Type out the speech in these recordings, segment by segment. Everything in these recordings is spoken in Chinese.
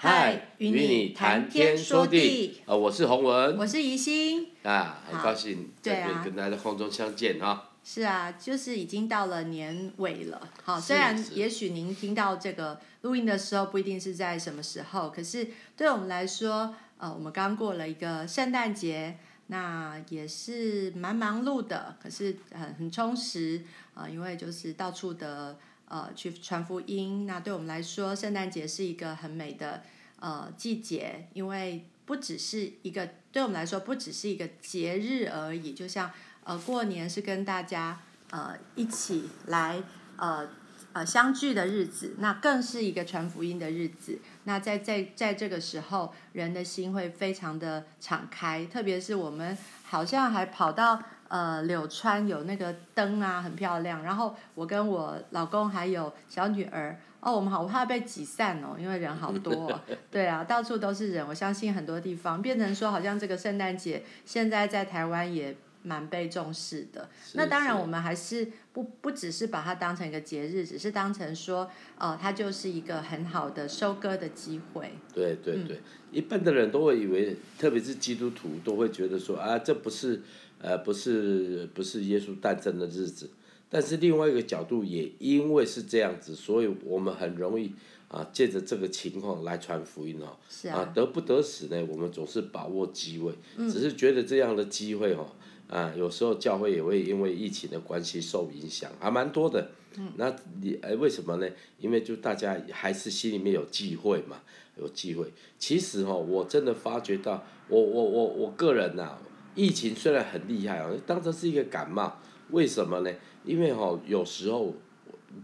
嗨，与你谈天说地。呃，我是洪文，我是宜心。啊，很高兴在这边跟大家在空中相见啊。是啊，就是已经到了年尾了。好，虽然也许您听到这个录音的时候不一定是在什么时候，可是对我们来说，呃，我们刚过了一个圣诞节，那也是蛮忙碌的，可是很很充实啊，呃，因为就是到处的。呃，去传福音，那对我们来说，圣诞节是一个很美的呃季节，因为不只是一个对我们来说不只是一个节日而已，就像呃过年是跟大家呃一起来呃呃相聚的日子，那更是一个传福音的日子。那在在在这个时候，人的心会非常的敞开，特别是我们好像还跑到。呃，柳川有那个灯啊，很漂亮。然后我跟我老公还有小女儿，哦，我们好怕被挤散哦，因为人好多哦。对啊，到处都是人。我相信很多地方变成说，好像这个圣诞节现在在台湾也蛮被重视的。那当然，我们还是不不只是把它当成一个节日，只是当成说，呃，它就是一个很好的收割的机会。对对对，嗯，一般的人都会以为，特别是基督徒都会觉得说啊，这不是。呃，不是不是耶稣诞生的日子，但是另外一个角度也因为是这样子，所以我们很容易啊借着这个情况来传福音哦。是啊。啊，得不得死呢？我们总是把握机会，只是觉得这样的机会哦，啊，有时候教会也会因为疫情的关系受影响，还蛮多的。嗯。那你哎，为什么呢？因为就大家还是心里面有忌讳嘛，有忌讳。其实哦，我真的发觉到，我我我我个人呐、啊。疫情虽然很厉害哦，当成是一个感冒，为什么呢？因为哦，有时候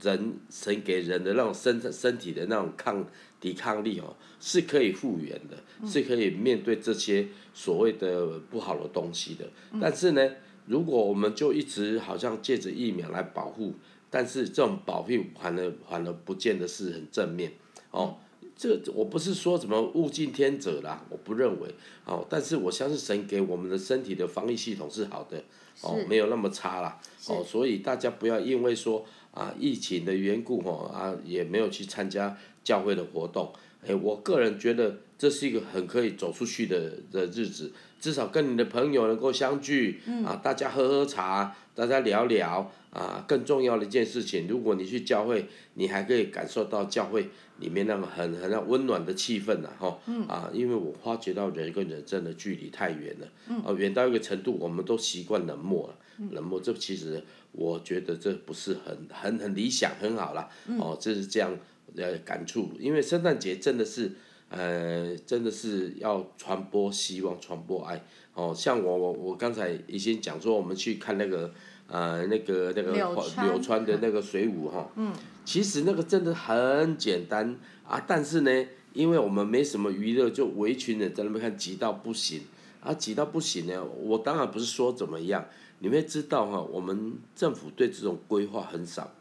人神给人的那种身身体的那种抗抵抗力哦，是可以复原的，是可以面对这些所谓的不好的东西的。但是呢，如果我们就一直好像借着疫苗来保护，但是这种保护反而反而不见得是很正面哦。这我不是说什么物竞天择啦，我不认为哦，但是我相信神给我们的身体的防疫系统是好的哦，没有那么差啦哦，所以大家不要因为说啊疫情的缘故哦啊也没有去参加教会的活动，哎，我个人觉得这是一个很可以走出去的的日子，至少跟你的朋友能够相聚，啊，大家喝喝茶，大家聊聊。啊，更重要的一件事情，如果你去教会，你还可以感受到教会里面那个很很温暖的气氛呐，哈，啊，因为我发觉到人跟人真的距离太远了，啊，远到一个程度，我们都习惯冷漠了，冷漠，这其实我觉得这不是很很很理想，很好啦，哦，这是这样呃感触，因为圣诞节真的是，呃，真的是要传播希望，传播爱，哦，像我我我刚才已经讲说，我们去看那个。呃，那个那个柳川，柳川的那个水舞哈，嗯，其实那个真的很简单啊，但是呢，因为我们没什么娱乐，就围群的在那边看，挤到不行啊，挤到不行呢。我当然不是说怎么样，你们知道哈，我们政府对这种规划很少，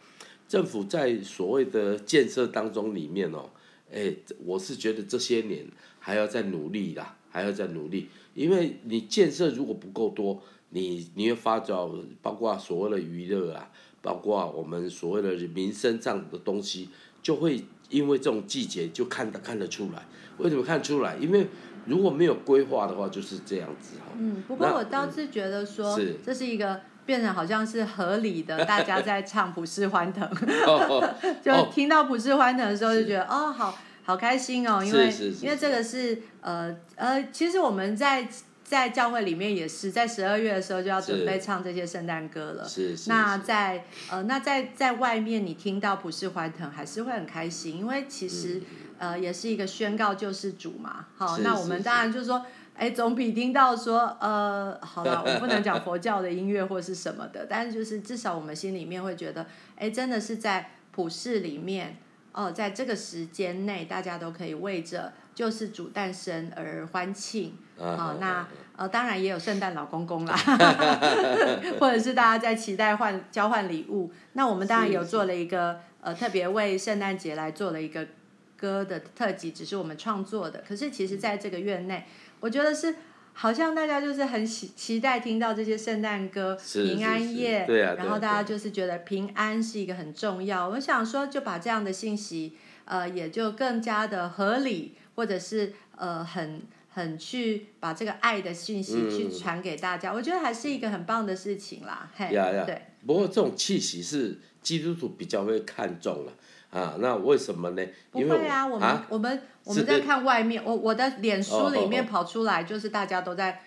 政府在所谓的建设当中里面哦，哎，我是觉得这些年还要再努力啦，还要再努力，因为你建设如果不够多。你你会发觉，包括所谓的娱乐啊，包括我们所谓的民生上的东西，就会因为这种季节就看得看得出来。为什么看出来？因为如果没有规划的话，就是这样子哈。嗯，不过我倒是觉得说，是这是一个变成好像是合理的，大家在唱普世欢腾，就听到普世欢腾的时候就觉得哦，好好开心哦，因为因为这个是呃呃，其实我们在。在教会里面也是，在十二月的时候就要准备唱这些圣诞歌了。是是。那在呃，那在在外面你听到普世欢腾，还是会很开心，因为其实呃也是一个宣告救世主嘛。好，那我们当然就是说，哎，总比听到说呃，好了，我不能讲佛教的音乐或是什么的，但是就是至少我们心里面会觉得，哎，真的是在普世里面哦，呃，在这个时间内，大家都可以为着就是主诞生而欢庆。好，那呃，当然也有圣诞老公公啦，或者是大家在期待换交换礼物。那我们当然有做了一个呃，特别为圣诞节来做了一个歌的特辑，只是我们创作的。可是其实在这个月内，我觉得是好像大家就是很期期待听到这些圣诞歌，平安夜，然后大家就是觉得平安是一个很重要。我想说，就把这样的信息。呃，也就更加的合理，或者是呃，很很去把这个爱的信息去传给大家，嗯、我觉得还是一个很棒的事情啦。嘿，对。不过这种气息是基督徒比较会看重了啊，那为什么呢？不会啊，我们、啊、我们我们在看外面，我我的脸书里面跑出来就是大家都在。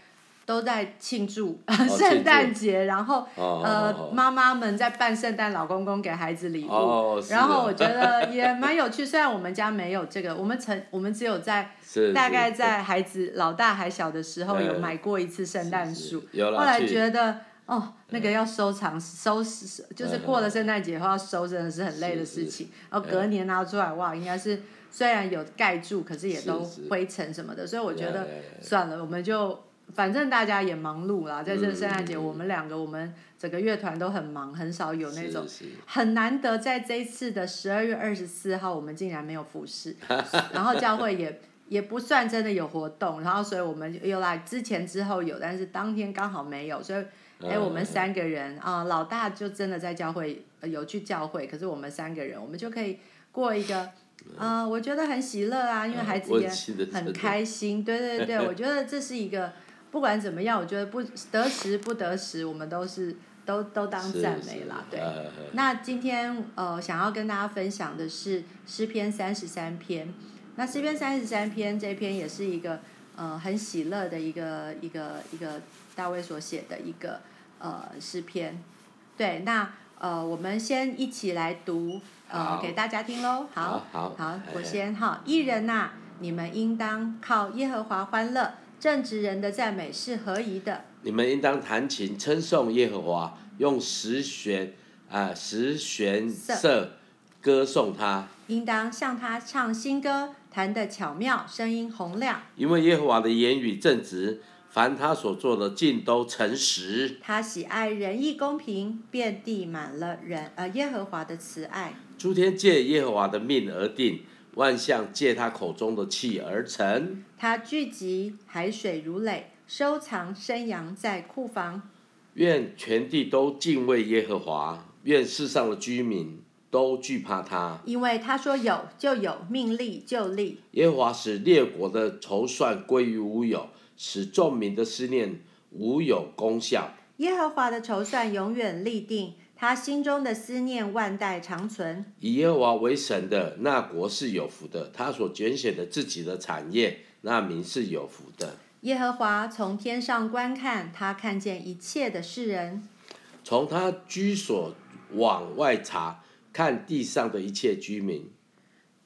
都在庆祝 圣诞节，然后呃，妈妈们在办圣诞老公公给孩子礼物，然后我觉得 也蛮有趣。虽然我们家没有这个，我们曾我们只有在大概在孩子老大还小的时候有买过一次圣诞树，后来觉得哦，那个要收藏收拾，就是过了圣诞节后要收，真的是很累的事情。然后隔年拿出来，哇，应该是虽然有盖住，可是也都灰尘什么的，所以我觉得算了，我们就。反正大家也忙碌啦，在这个圣诞节，我们两个，我们整个乐团都很忙，很少有那种很难得。在这一次的十二月二十四号，我们竟然没有服侍，然后教会也也不算真的有活动，然后所以我们又来之前之后有，但是当天刚好没有，所以哎，我们三个人啊，老大就真的在教会有去教会，可是我们三个人，我们就可以过一个。啊，我觉得很喜乐啊，因为孩子也很开心。对对对，我觉得这是一个。不管怎么样，我觉得不得时不得时，我们都是都都当赞美啦，对。那今天呃，想要跟大家分享的是诗篇三十三篇。那诗篇三十三篇这篇也是一个呃很喜乐的一个一个一个大卫所写的一个呃诗篇。对，那呃我们先一起来读呃给大家听喽。好，好，好，我先哈，艺人呐，你们应当靠耶和华欢乐。正直人的赞美是合宜的。你们应当弹琴称颂耶和华，用十弦啊、呃、十弦瑟歌颂他。应当向他唱新歌，弹得巧妙，声音洪亮。因为耶和华的言语正直，凡他所做的尽都诚实。他喜爱仁义公平，遍地满了人呃耶和华的慈爱。诸天借耶和华的命而定。万象借他口中的气而成。他聚集海水如垒，收藏生羊在库房。愿全地都敬畏耶和华，愿世上的居民都惧怕他。因为他说有就有，命立就立。耶和华使列国的筹算归于无有，使众民的思念无有功效。耶和华的筹算永远立定。他心中的思念万代长存。以耶和华为神的那国是有福的，他所拣选的自己的产业，那民是有福的。耶和华从天上观看，他看见一切的世人。从他居所往外查，看地上的一切居民。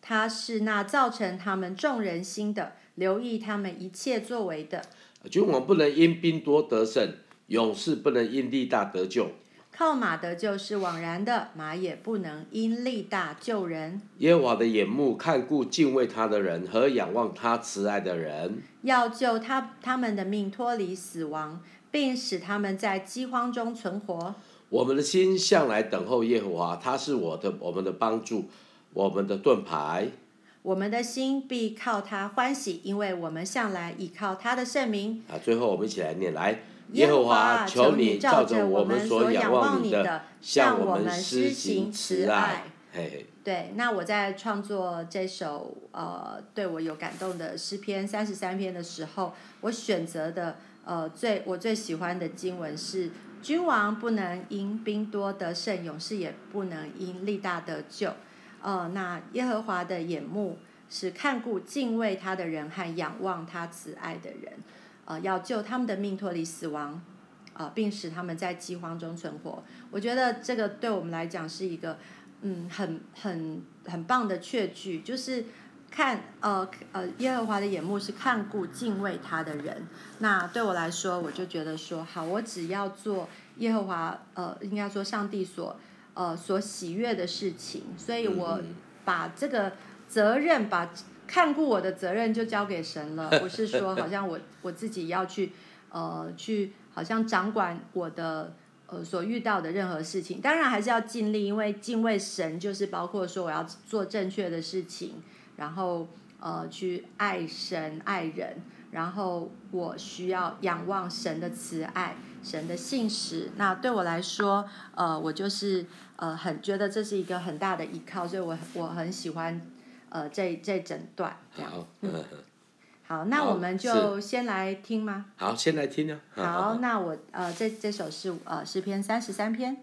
他是那造成他们众人心的，留意他们一切作为的。君王不能因兵多得胜，勇士不能因力大得救。靠马得救是枉然的，马也不能因力大救人。耶和华的眼目看顾敬畏他的人和仰望他慈爱的人，要救他他们的命脱离死亡，并使他们在饥荒中存活。我们的心向来等候耶和华，他是我的我们的帮助，我们的盾牌。我们的心必靠他欢喜，因为我们向来倚靠他的圣名。啊，最后我们一起来念来。耶和华，求你照着我们所仰望你的，向我们施行慈爱。对，那我在创作这首呃对我有感动的诗篇三十三篇的时候，我选择的呃最我最喜欢的经文是：君王不能因兵多得胜，勇士也不能因力大得救。呃，那耶和华的眼目是看顾敬畏他的人和仰望他慈爱的人。呃，要救他们的命脱离死亡，呃，并使他们在饥荒中存活。我觉得这个对我们来讲是一个，嗯，很很很棒的确据，就是看呃呃耶和华的眼目是看顾敬畏他的人。那对我来说，我就觉得说，好，我只要做耶和华呃，应该说上帝所呃所喜悦的事情，所以我把这个责任把。看顾我的责任就交给神了，不是说好像我我自己要去，呃，去好像掌管我的呃所遇到的任何事情。当然还是要尽力，因为敬畏神就是包括说我要做正确的事情，然后呃去爱神爱人，然后我需要仰望神的慈爱、神的信使。那对我来说，呃，我就是呃很觉得这是一个很大的依靠，所以我我很喜欢。呃这这整段这样。好，嗯嗯。好，那我们就先来听吗？好，先来听啊。好，好，那我呃这这首是呃诗篇三十三篇。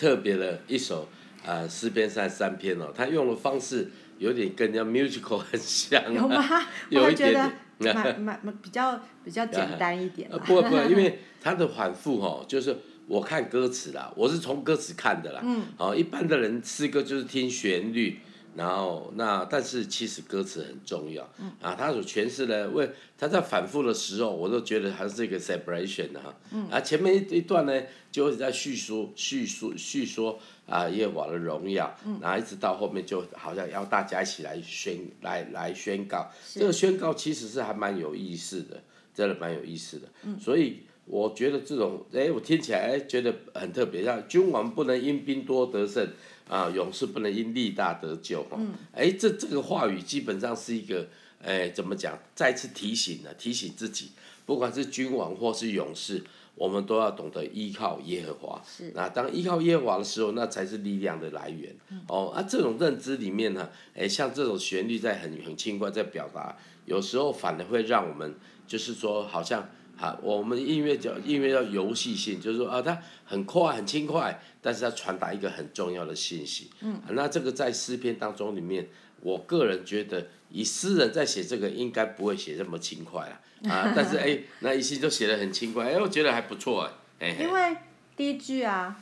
特别的一首啊，诗篇三十三篇哦，他用的方式有点跟人家 musical 很像，有吗？有一点点，蛮蛮比较比较简单一点。不不，因为他的反复哦，就是我看歌词啦，我是从歌词看的啦。嗯。哦，一般的人诗歌就是听旋律。然后那但是其实歌词很重要，嗯、啊，他所诠释的为他在反复的时候，我都觉得还是一个 separation 的哈，嗯、啊，前面一一段呢就在叙述叙述叙说啊耶和华的荣耀，嗯、然后一直到后面就好像要大家一起来宣来来宣告，是。这个宣告其实是还蛮有意思的，真的蛮有意思的，嗯、所以我觉得这种哎我听起来哎觉得很特别，像君王不能因兵多得胜。啊，勇士不能因力大得救哈。哎、嗯，这这个话语基本上是一个，哎，怎么讲？再次提醒了，提醒自己，不管是君王或是勇士，我们都要懂得依靠耶和华。是。那当依靠耶和华的时候，那才是力量的来源。嗯、哦，啊，这种认知里面呢，哎，像这种旋律在很很轻快在表达，有时候反而会让我们，就是说，好像。啊，我们音乐叫音乐叫游戏性，就是说啊，它很快很轻快，但是它传达一个很重要的信息。嗯、啊，那这个在诗篇当中里面，我个人觉得，以诗人在写这个应该不会写这么轻快啊。啊，但是哎，那一些就写的很轻快，哎，我觉得还不错哎。因为。第一句啊，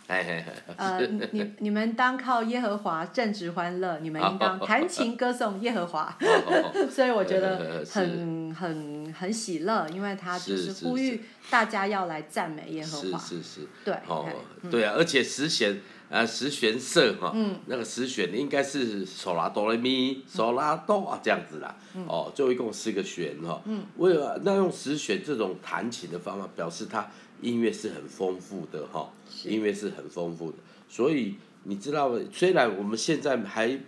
呃，你你们当靠耶和华正直欢乐，你们应当弹琴歌颂耶和华，所以我觉得很很很喜乐，因为他就是呼吁大家要来赞美耶和华，是是是，对，哦，对啊，而且十弦呃十弦瑟哈，那个十弦应该是嗦拉哆来咪嗦拉哆啊这样子啦，哦，就一共四个弦哈，为了那用十弦这种弹琴的方法表示他。音乐是很丰富的哈，音乐是很丰富的，所以你知道，虽然我们现在还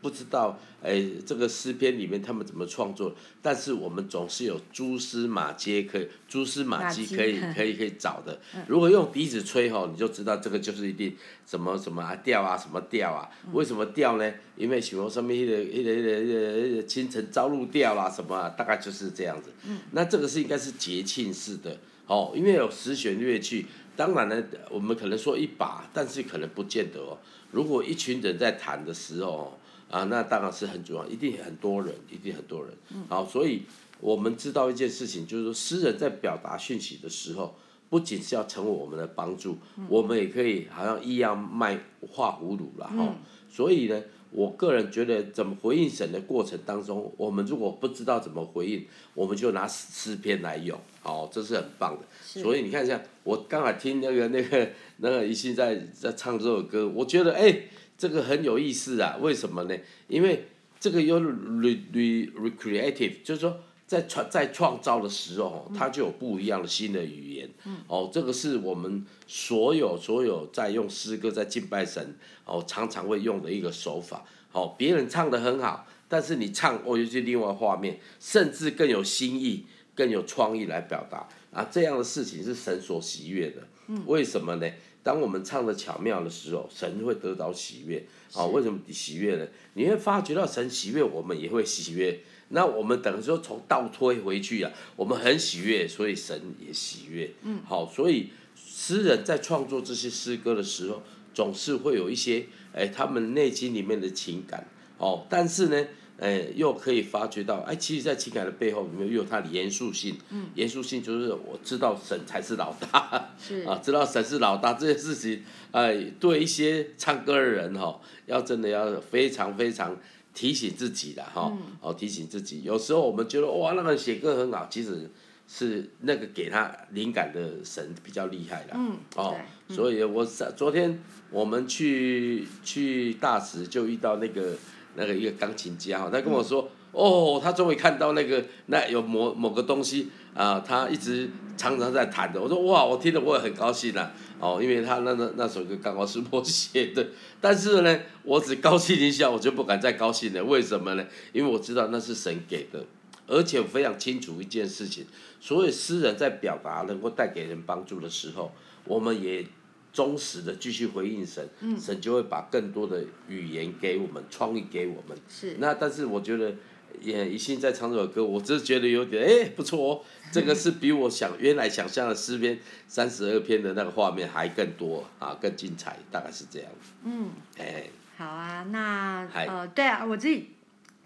不知道，哎，这个诗篇里面他们怎么创作，但是我们总是有蛛丝马迹可以，蛛丝马迹可以可以可以找的。如果用笛子吹吼，你就知道这个就是一定什么什么啊调啊什么调啊，为什么调呢？因为什么什么一个一个一个一个清晨朝露调啦什么啊，大概就是这样子。那这个是应该是节庆式的。哦，因为有十弦乐器，当然呢，我们可能说一把，但是可能不见得哦。如果一群人在弹的时候，啊，那当然是很重要，一定很多人，一定很多人。好，所以我们知道一件事情，就是说，诗人在表达讯息的时候，不仅是要成为我们的帮助，我们也可以好像一样卖画葫芦了哈。所以呢，我个人觉得，怎么回应神的过程当中，我们如果不知道怎么回应，我们就拿诗篇来用，哦，这是很棒的。所以你看一下，我刚才听那个那个那个一心在在唱这首歌，我觉得哎，这个很有意思啊。为什么呢？因为这个有 re re recreative，就是说。在创在创造的时候，它就有不一样的新的语言。哦，这个是我们所有所有在用诗歌在敬拜神哦，常常会用的一个手法。哦，别人唱得很好，但是你唱哦，又是另外画面，甚至更有新意、更有创意来表达啊。这样的事情是神所喜悦的。为什么呢？当我们唱得巧妙的时候，神会得到喜悦。哦，为什么喜悦呢？你会发觉到神喜悦，我们也会喜悦。那我们等于说从倒推回去啊，我们很喜悦，所以神也喜悦。嗯，好，所以诗人在创作这些诗歌的时候，总是会有一些哎，他们内心里面的情感。哦，但是呢，哎，又可以发觉到，哎，其实，在情感的背后，里面又有它的严肃性。嗯，严肃性就是我知道神才是老大。是 啊，知道神是老大这件事情，哎，对一些唱歌的人哈、哦，要真的要非常非常。提醒自己的哈，哦，提醒自己，有时候我们觉得哇，那个写歌很好，其实是那个给他灵感的神比较厉害啦，嗯，哦，所以我昨天我们去去大使就遇到那个那个一个钢琴家哈，他跟我说。嗯哦，他终于看到那个那有某某个东西啊、呃，他一直常常在弹的。我说哇，我听了我也很高兴呐、啊。哦，因为他那那那首歌刚好是我写的，但是呢，我只高兴一下，我就不敢再高兴了。为什么呢？因为我知道那是神给的，而且我非常清楚一件事情：所有诗人在表达能够带给人帮助的时候，我们也忠实的继续回应神，嗯、神就会把更多的语言给我们，创意给我们。是。那但是我觉得。也一心在唱这首歌，我只是觉得有点哎、欸、不错哦，这个是比我想原来想象的诗篇三十二篇的那个画面还更多啊，更精彩，大概是这样。嗯，哎、欸，好啊，那呃对啊，我自己。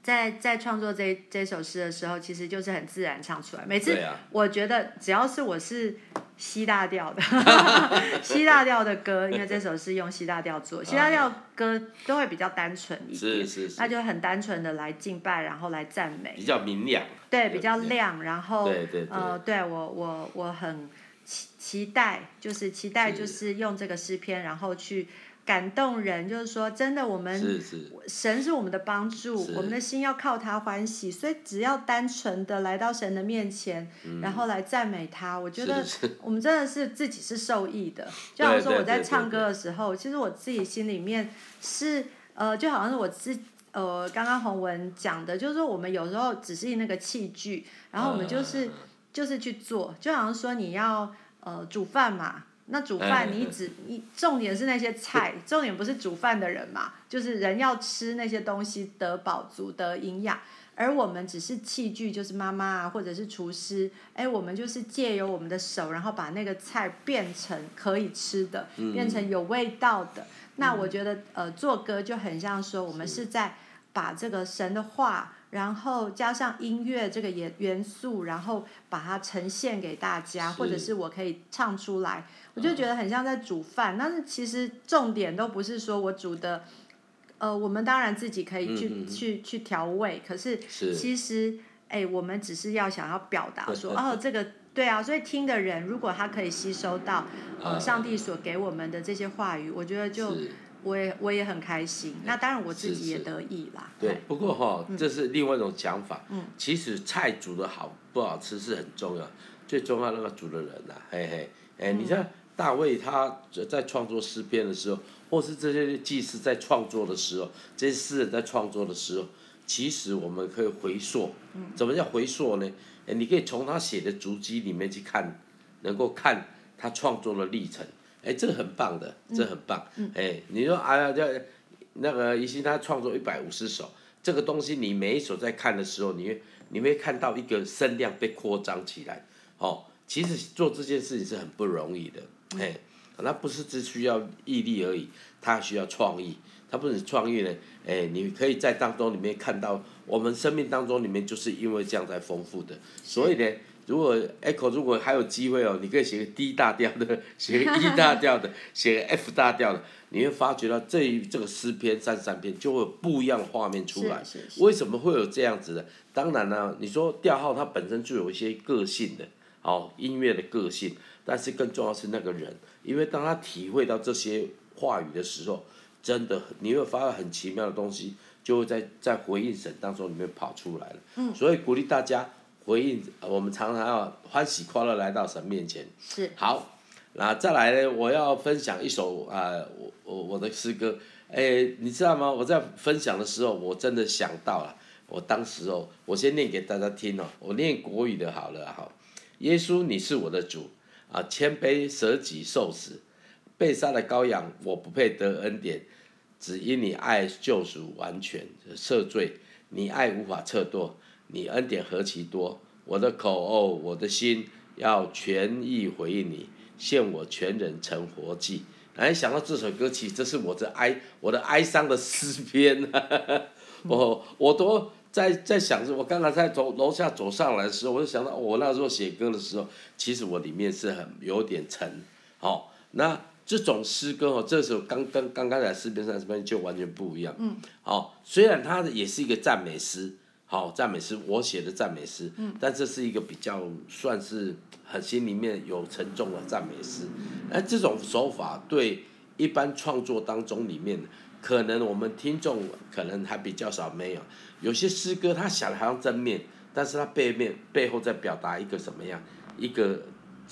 在在创作这这首诗的时候，其实就是很自然唱出来。每次我觉得只要是我是西大调的 西大调的歌，因为这首是用西大调做西大调歌都会比较单纯一点，那就很单纯的来敬拜，然后来赞美，比较明亮，对，比较亮，然后对对对。呃，对我我我很期期待，就是期待就是用这个诗篇，然后去。感动人，就是说，真的，我们神是我们的帮助，我们的心要靠他欢喜，所以只要单纯的来到神的面前，嗯、然后来赞美他，我觉得我们真的是自己是受益的。就好像说我在唱歌的时候，其实我自己心里面是呃，就好像是我自呃，刚刚洪文讲的，就是说我们有时候只是那个器具，然后我们就是、啊、就是去做，就好像说你要呃煮饭嘛。那煮饭，你只你重点是那些菜，重点不是煮饭的人嘛，就是人要吃那些东西得饱足得营养，而我们只是器具，就是妈妈啊，或者是厨师，哎，我们就是借由我们的手，然后把那个菜变成可以吃的，变成有味道的。那我觉得，呃，做歌就很像说，我们是在把这个神的话。然后加上音乐这个元元素，然后把它呈现给大家，或者是。我可以唱出来，我就觉得很像在煮饭。嗯、但是其实重点都不是说我煮的，呃，我们当然自己可以去、嗯、去去调味，可是其实哎，我们只是要想要表达说，哦，这个对啊，所以听的人如果他可以吸收到呃上帝所给我们的这些话语，我觉得就。我也我也很开心，那当然我自己也得意啦。是是对，不过哈，嗯、这是另外一种讲法。嗯，其实菜煮的好不好吃是很重要，最重要那个煮的人呐、啊，嘿嘿。哎，你像大卫他在创作诗篇的时候，或是这些祭司在创作的时候，这些诗人在创作的时候，其实我们可以回溯。嗯。怎么叫回溯呢？哎，你可以从他写的足迹里面去看，能够看他创作的历程。哎，这个很棒的，这个、很棒。嗯。哎，你说哎呀，这那个一心他创作一百五十首，这个东西你每一首在看的时候，你会你会看到一个声量被扩张起来。哦，其实做这件事情是很不容易的。哎，那不是只需要毅力而已，他需要创意。他不是创意呢，哎，你可以在当中里面看到我们生命当中里面就是因为这样才丰富的，所以呢，如果 Echo 如果还有机会哦，你可以写个 D 大调的，写个 E 大调的，写个 F 大调的，你会发觉到这这个诗篇三十三篇就会有不一样的画面出来。为什么会有这样子的？当然呢、啊，你说调号它本身就有一些个性的，哦，音乐的个性，但是更重要是那个人，因为当他体会到这些话语的时候，真的你会发现很奇妙的东西，就会在在回应神当中里面跑出来了。嗯，所以鼓励大家。回应，我们常常要欢喜快乐来到神面前。是。好，那再来呢？我要分享一首啊、呃，我我我的诗歌。哎，你知道吗？我在分享的时候，我真的想到了，我当时哦，我先念给大家听哦。我念国语的好了哈。耶稣，你是我的主啊，谦卑舍己受死，被杀的羔羊，我不配得恩典，只因你爱救赎完全赦罪，你爱无法测度。你恩典何其多，我的口哦，我的心要全意回应你，献我全人成活祭。哎，想到这首歌曲，这是我的哀，我的哀伤的诗篇。我 我都在在想着，我刚刚在走楼下走上来的时候，我就想到，我那时候写歌的时候，其实我里面是很有点沉。哦，那这种诗歌哦，这首刚刚刚刚才诗篇上诗篇就完全不一样。嗯。好，虽然它也是一个赞美诗。好，赞美诗，我写的赞美诗，但这是一个比较算是很心里面有沉重的赞美诗。那这种手法对一般创作当中里面，可能我们听众可能还比较少没有。有些诗歌他想的好像正面，但是他背面背后在表达一个什么样？一个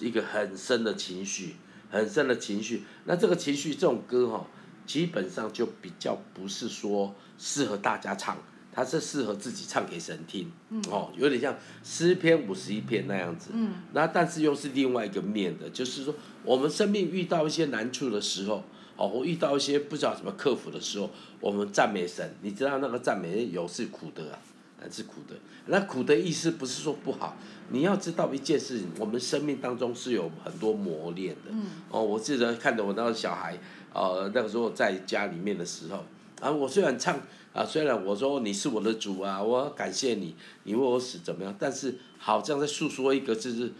一个很深的情绪，很深的情绪。那这个情绪这种歌哈，基本上就比较不是说适合大家唱。它是适合自己唱给神听，嗯、哦，有点像诗篇五十一篇那样子。嗯、那但是又是另外一个面的，就是说我们生命遇到一些难处的时候，哦，我遇到一些不知道怎么克服的时候，我们赞美神。你知道那个赞美有是苦的啊，是苦的。那苦的意思不是说不好，你要知道一件事情，我们生命当中是有很多磨练的。嗯、哦，我记得看着我那个小孩，呃，那个时候在家里面的时候，啊，我虽然唱。啊，虽然我说你是我的主啊，我感谢你，你为我死怎么样？但是好像在诉说一个就是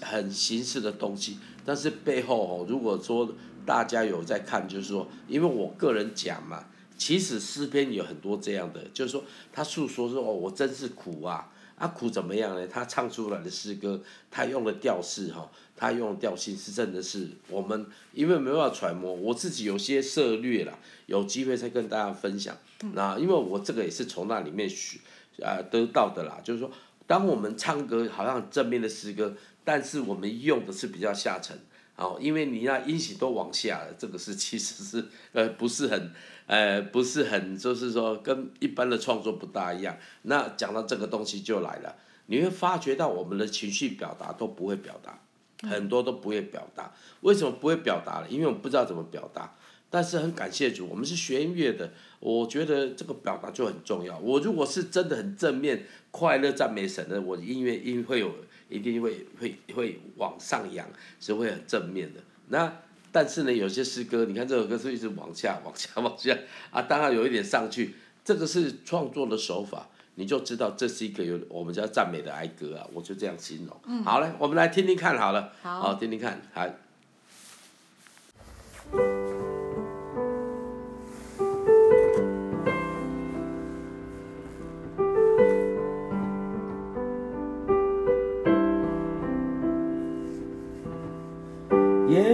很形式的东西，但是背后哦，如果说大家有在看，就是说，因为我个人讲嘛，其实诗篇有很多这样的，就是说他诉说说哦，我真是苦啊。啊、苦怎么样呢？他唱出来的诗歌，他用的调式哈，他用的调性是真的是我们因为没办法揣摩，我自己有些涉略啦，有机会再跟大家分享。嗯、那因为我这个也是从那里面学啊、呃、得到的啦，就是说，当我们唱歌好像正面的诗歌，但是我们用的是比较下沉，哦，因为你那音喜都往下了，这个是其实是呃不是很。呃，不是很，就是说跟一般的创作不大一样。那讲到这个东西就来了，你会发觉到我们的情绪表达都不会表达，很多都不会表达。为什么不会表达呢？因为我们不知道怎么表达。但是很感谢主，我们是学音乐的，我觉得这个表达就很重要。我如果是真的很正面、快乐、赞美神的，我的音乐音会有，一定会会会往上扬，是会很正面的。那。但是呢，有些诗歌，你看这首歌是一直往下、往下、往下啊，当然有一点上去，这个是创作的手法，你就知道这是一个有我们叫赞美的哀歌啊，我就这样形容。嗯，好嘞，我们来听听看好了，好，好听听看，好。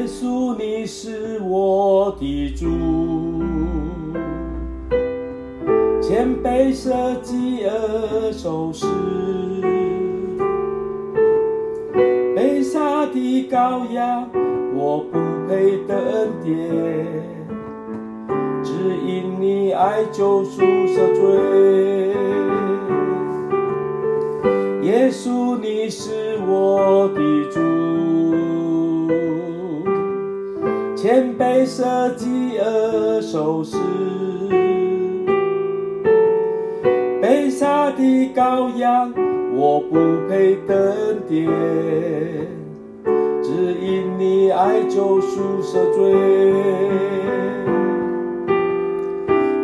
耶稣，你是我的主，谦卑舍己而受死，被杀的羔羊，我不配得恩典，只因你爱救赎赦罪。耶稣，你是我的主。谦卑舍己而受死，被杀的羔羊，我不配得恩典，只因你爱救赎赦罪，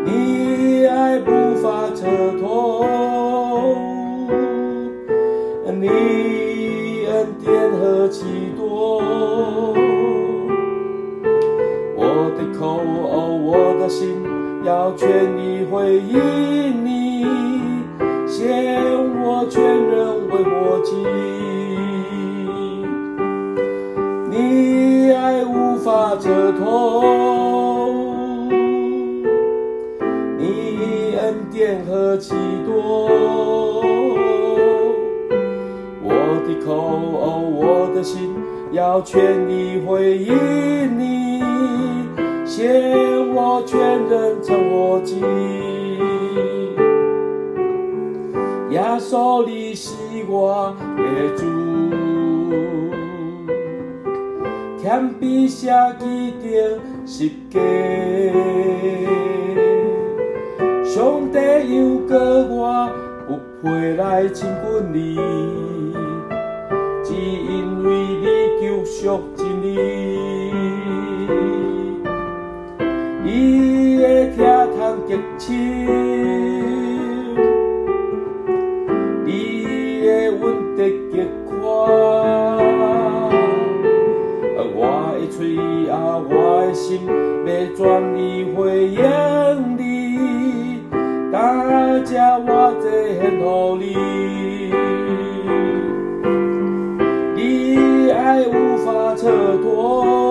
你爱无法测透，你口，的心要全力回应你，献我全人为我祭。你爱无法测透，你恩典何其多。我的口，我的心要全力回应天笔逃离你爱无法测度。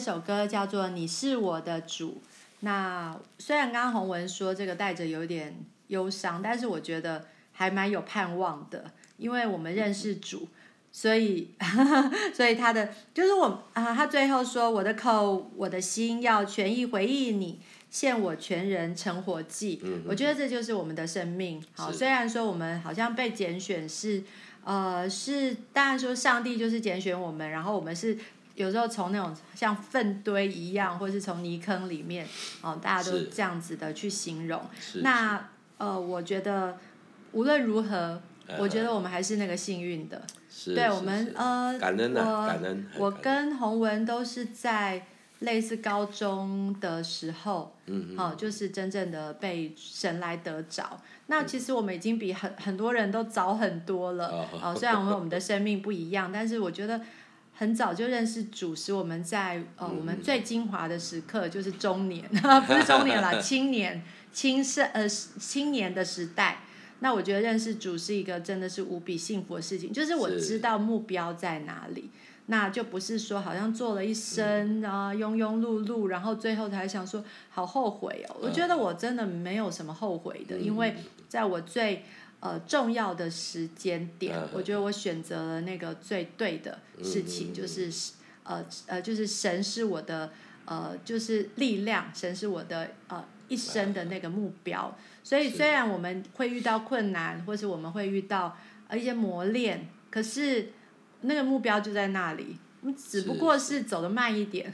首歌叫做《你是我的主》。那虽然刚刚洪文说这个带着有点忧伤，但是我觉得还蛮有盼望的，因为我们认识主，所以 所以他的就是我啊，他最后说：“我的口，我的心要全意回忆你，献我全人成活祭。嗯”我觉得这就是我们的生命。好，虽然说我们好像被拣选是呃是，当然说上帝就是拣选我们，然后我们是。有时候从那种像粪堆一样，或是从泥坑里面，哦，大家都这样子的去形容。那呃，我觉得无论如何，我觉得我们还是那个幸运的。对，我们呃，感恩我感恩我跟洪文都是在类似高中的时候，嗯哦，就是真正的被神来得着。那其实我们已经比很很多人都早很多了。哦，虽然我们我们的生命不一样，但是我觉得。很早就认识主，使我们在呃我们最精华的时刻，就是中年，不是中年啦，青年、青盛呃青年的时代。那我觉得认识主是一个真的是无比幸福的事情，就是我知道目标在哪里，那就不是说好像做了一生啊庸庸碌碌，然后最后才想说好后悔哦。我觉得我真的没有什么后悔的，因为在我最。呃，重要的时间点，嗯，我觉得我选择了那个最对的事情，嗯，就是呃呃，就是神是我的呃，就是力量，神是我的呃一生的那个目标。所以虽然我们会遇到困难，或是我们会遇到呃一些磨练，可是那个目标就在那里。只不过是走的慢一点，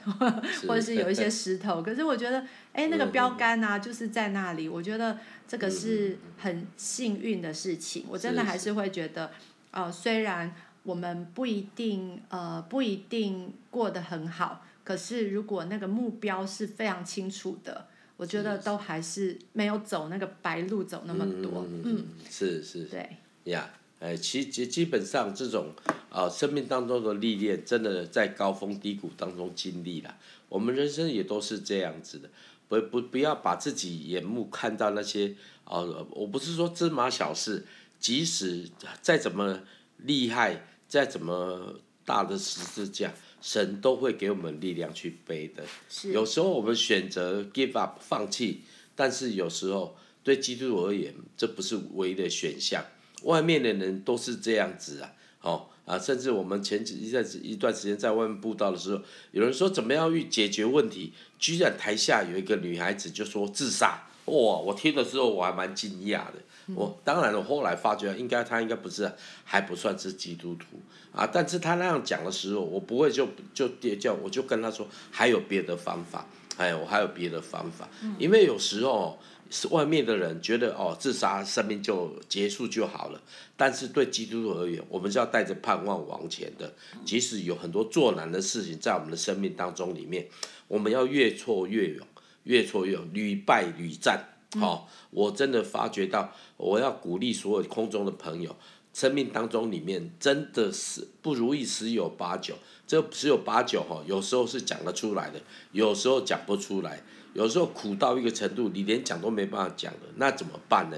或者是有一些石头。可是我觉得，哎，那个标杆啊，就是在那里。我觉得这个是很幸运的事情。我真的还是会觉得，呃，虽然我们不一定呃不一定过得很好，可是如果那个目标是非常清楚的，我觉得都还是没有走那个白路走那么多。嗯，是是。对。呀。哎，其基基本上这种啊、呃，生命当中的历练，真的在高峰低谷当中经历了。我们人生也都是这样子的，不不不要把自己眼目看到那些哦、呃，我不是说芝麻小事，即使再怎么厉害，再怎么大的十字架，神都会给我们力量去背的。有时候我们选择 give up 放弃，但是有时候对基督而言，这不是唯一的选项。外面的人都是这样子啊，哦啊，甚至我们前几一段一段时间在外面布道的时候，有人说怎么样去解决问题，居然台下有一个女孩子就说自杀，哇！我听的时候我还蛮惊讶的。我当然了，我后来发觉应该他应该不是还不算是基督徒啊，但是她那样讲的时候，我不会就就跌叫，我就跟她说还有别的方法，哎，我还有别的方法，因为有时候是外面的人觉得哦，自杀生命就结束就好了，但是对基督徒而言，我们是要带着盼望往前的，即使有很多作难的事情在我们的生命当中里面，我们要越挫越勇，越挫越勇，屡败屡战。好、哦，我真的发觉到，我要鼓励所有空中的朋友，生命当中里面真的是不如意十有八九，这十有八九哈，有时候是讲得出来的，有时候讲不出来，有时候苦到一个程度，你连讲都没办法讲了，那怎么办呢？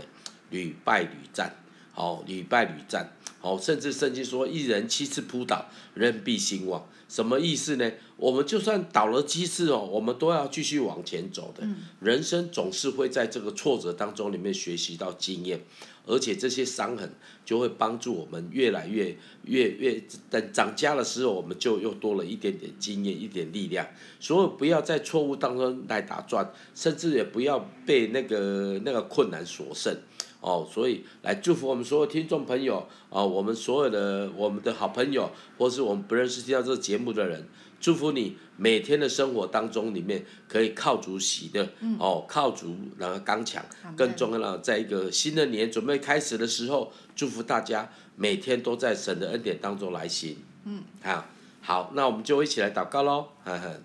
屡败屡战，好、哦，屡败屡战，好、哦，甚至圣经说，一人七次扑倒，人必兴旺。什么意思呢？我们就算倒了七次哦，我们都要继续往前走的。人生总是会在这个挫折当中里面学习到经验，而且这些伤痕就会帮助我们越来越越越等涨价的时候，我们就又多了一点点经验，一点力量。所以不要在错误当中来打转，甚至也不要被那个那个困难所胜。哦，所以来祝福我们所有听众朋友啊、哦，我们所有的我们的好朋友，或是我们不认识听到这个节目的人，祝福你每天的生活当中里面可以靠主喜的，嗯、哦，靠主然后刚强，更重要的，在一个新的年准备开始的时候，祝福大家每天都在神的恩典当中来行。嗯，好，好，那我们就一起来祷告喽。呵呵，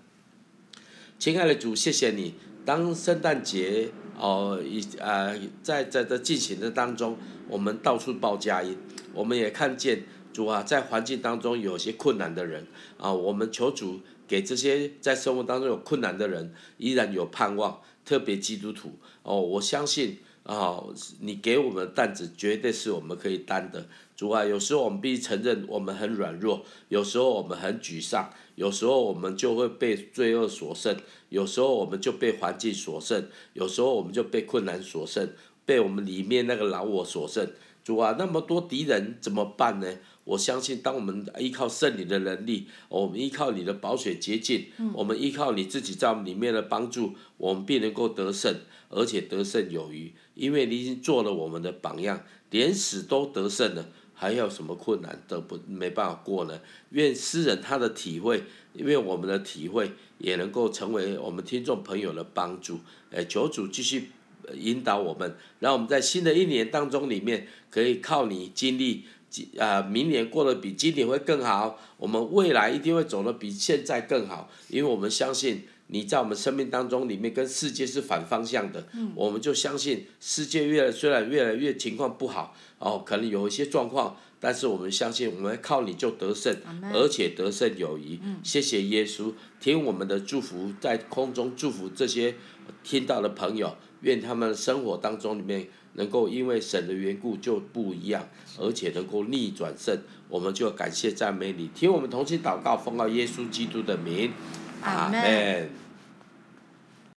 亲爱的主，谢谢你，当圣诞节。哦，一、呃，在在这进行的当中，我们到处报佳音，我们也看见主啊，在环境当中有些困难的人啊，我们求主给这些在生活当中有困难的人依然有盼望，特别基督徒哦，我相信啊，你给我们的担子绝对是我们可以担的。主啊，有时候我们必须承认我们很软弱，有时候我们很沮丧，有时候我们就会被罪恶所胜，有时候我们就被环境所胜，有时候我们就被困难所胜，被我们里面那个老我所胜。主啊，那么多敌人怎么办呢？我相信，当我们依靠圣灵的能力，我们依靠你的宝血洁净，我们依靠你自己在我们里面的帮助，我们必能够得胜，而且得胜有余，因为你已经做了我们的榜样，连死都得胜了。还有什么困难都不没办法过呢？愿诗人他的体会，因为我们的体会也能够成为我们听众朋友的帮助。诶，求主继续引导我们，让我们在新的一年当中里面，可以靠你经历，啊，明年过得比今年会更好。我们未来一定会走得比现在更好，因为我们相信。你在我们生命当中里面跟世界是反方向的，嗯、我们就相信世界越来虽然越来越情况不好，哦，可能有一些状况，但是我们相信我们靠你就得胜，而且得胜有余。嗯、谢谢耶稣，听我们的祝福，在空中祝福这些听到的朋友，愿他们生活当中里面能够因为神的缘故就不一样，而且能够逆转胜。我们就感谢赞美你，听我们同心祷告，奉告耶稣基督的名。Amen. Amen.